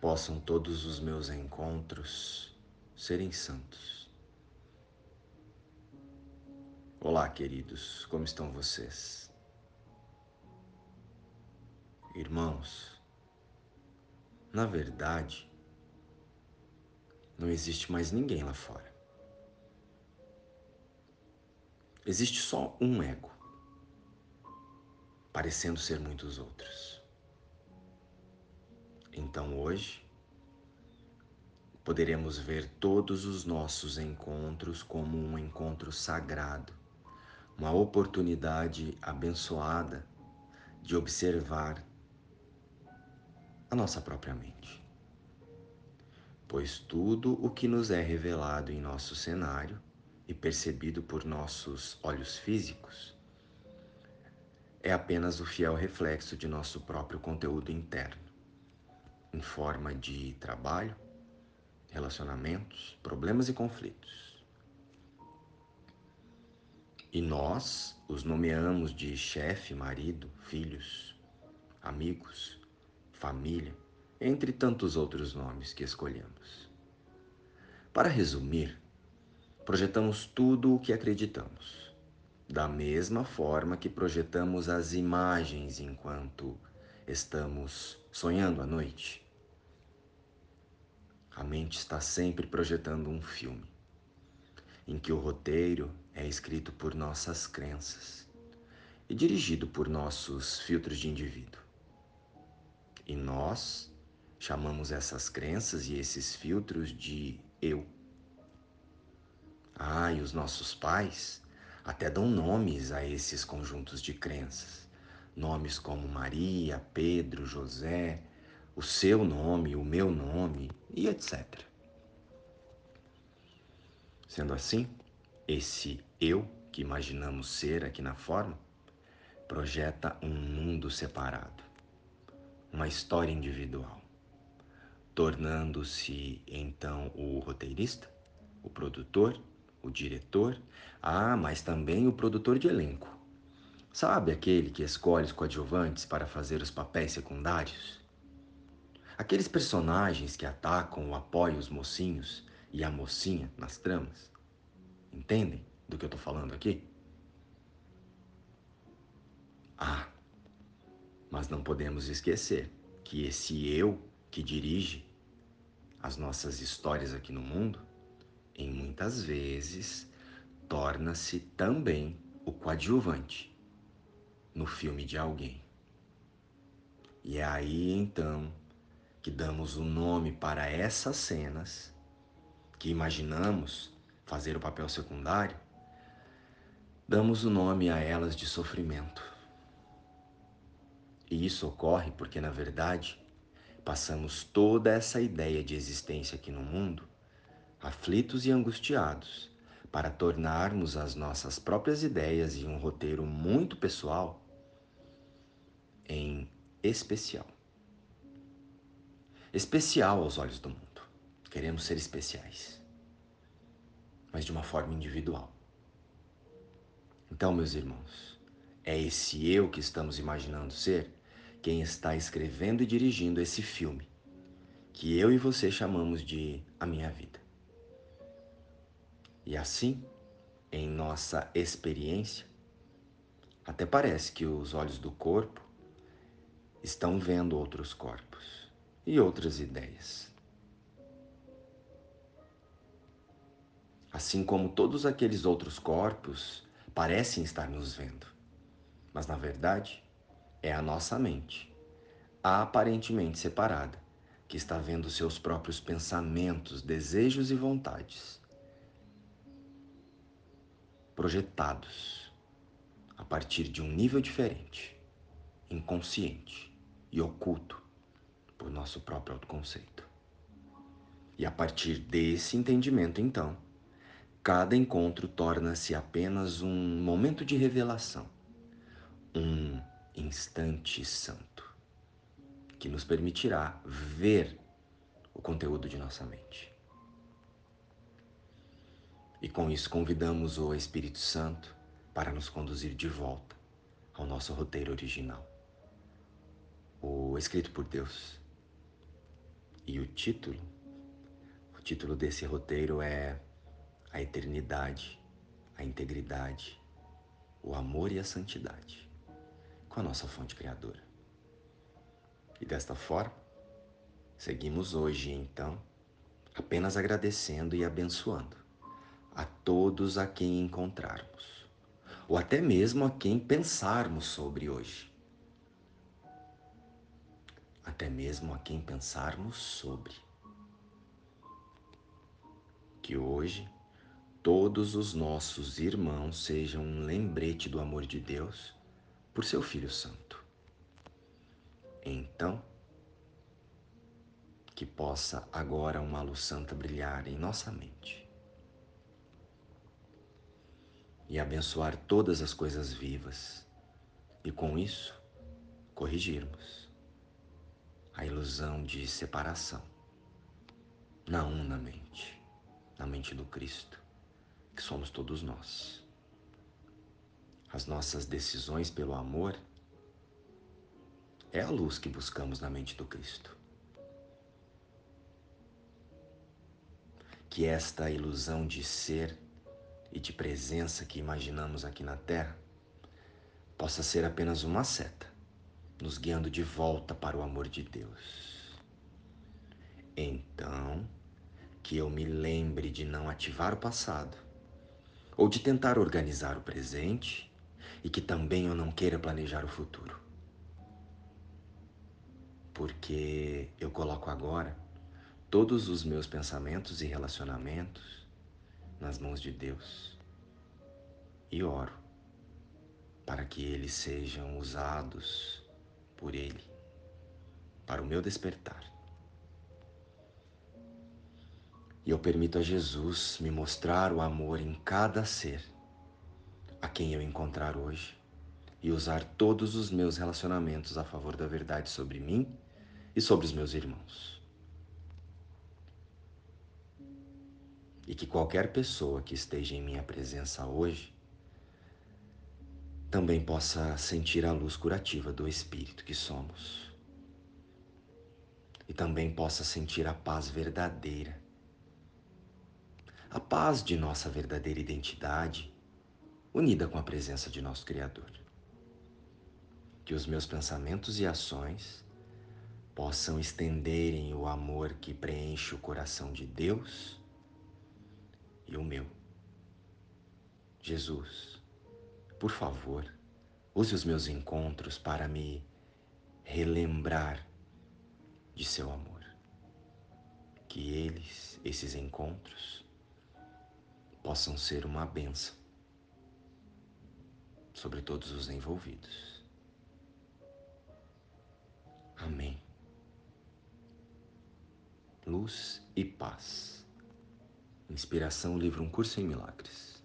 possam todos os meus encontros serem santos. Olá, queridos, como estão vocês? Irmãos, na verdade, não existe mais ninguém lá fora. Existe só um ego, parecendo ser muitos outros. Então hoje, poderemos ver todos os nossos encontros como um encontro sagrado, uma oportunidade abençoada de observar a nossa própria mente. Pois tudo o que nos é revelado em nosso cenário e percebido por nossos olhos físicos é apenas o fiel reflexo de nosso próprio conteúdo interno, em forma de trabalho, relacionamentos, problemas e conflitos. E nós os nomeamos de chefe, marido, filhos, amigos, família, entre tantos outros nomes que escolhemos. Para resumir, projetamos tudo o que acreditamos, da mesma forma que projetamos as imagens enquanto estamos sonhando à noite. A mente está sempre projetando um filme, em que o roteiro é escrito por nossas crenças e dirigido por nossos filtros de indivíduo. E nós chamamos essas crenças e esses filtros de eu. Ah, e os nossos pais até dão nomes a esses conjuntos de crenças. Nomes como Maria, Pedro, José, o seu nome, o meu nome e etc. Sendo assim, esse eu que imaginamos ser aqui na forma projeta um mundo separado, uma história individual, tornando-se então o roteirista, o produtor o diretor, ah, mas também o produtor de elenco. Sabe aquele que escolhe os coadjuvantes para fazer os papéis secundários? Aqueles personagens que atacam ou apoiam os mocinhos e a mocinha nas tramas. Entendem do que eu estou falando aqui? Ah, mas não podemos esquecer que esse eu que dirige as nossas histórias aqui no mundo em muitas vezes, torna-se também o coadjuvante no filme de alguém. E é aí então que damos o nome para essas cenas que imaginamos fazer o papel secundário, damos o nome a elas de sofrimento. E isso ocorre porque, na verdade, passamos toda essa ideia de existência aqui no mundo aflitos e angustiados, para tornarmos as nossas próprias ideias e um roteiro muito pessoal em especial. Especial aos olhos do mundo. Queremos ser especiais, mas de uma forma individual. Então, meus irmãos, é esse eu que estamos imaginando ser quem está escrevendo e dirigindo esse filme que eu e você chamamos de A Minha Vida. E assim, em nossa experiência, até parece que os olhos do corpo estão vendo outros corpos e outras ideias. Assim como todos aqueles outros corpos parecem estar nos vendo, mas na verdade é a nossa mente, aparentemente separada, que está vendo seus próprios pensamentos, desejos e vontades projetados a partir de um nível diferente, inconsciente e oculto por nosso próprio autoconceito. E a partir desse entendimento, então, cada encontro torna-se apenas um momento de revelação, um instante santo, que nos permitirá ver o conteúdo de nossa mente. E com isso convidamos o Espírito Santo para nos conduzir de volta ao nosso roteiro original, o escrito por Deus. E o título? O título desse roteiro é A Eternidade, a Integridade, o Amor e a Santidade, com a nossa fonte criadora. E desta forma, seguimos hoje então apenas agradecendo e abençoando a todos a quem encontrarmos, ou até mesmo a quem pensarmos sobre hoje. Até mesmo a quem pensarmos sobre. Que hoje todos os nossos irmãos sejam um lembrete do amor de Deus por seu Filho Santo. Então, que possa agora uma luz santa brilhar em nossa mente e abençoar todas as coisas vivas, e com isso corrigirmos a ilusão de separação na mente, na mente do Cristo, que somos todos nós. As nossas decisões pelo amor é a luz que buscamos na mente do Cristo. Que esta ilusão de ser e de presença que imaginamos aqui na Terra possa ser apenas uma seta, nos guiando de volta para o amor de Deus. Então, que eu me lembre de não ativar o passado, ou de tentar organizar o presente, e que também eu não queira planejar o futuro. Porque eu coloco agora todos os meus pensamentos e relacionamentos nas mãos de Deus e oro para que eles sejam usados por Ele para o meu despertar. E eu permito a Jesus me mostrar o amor em cada ser a quem eu encontrar hoje e usar todos os meus relacionamentos a favor da verdade sobre mim e sobre os meus irmãos. e que qualquer pessoa que esteja em minha presença hoje também possa sentir a luz curativa do Espírito que somos e também possa sentir a paz verdadeira, a paz de nossa verdadeira identidade unida com a presença de nosso Criador. Que os meus pensamentos e ações possam estenderem o amor que preenche o coração de Deus e o meu. Jesus, por favor, use os meus encontros para me relembrar de seu amor. Que eles, esses encontros, possam ser uma benção sobre todos os envolvidos. Amém. Luz e paz. Inspiração, livro Um Curso em Milagres.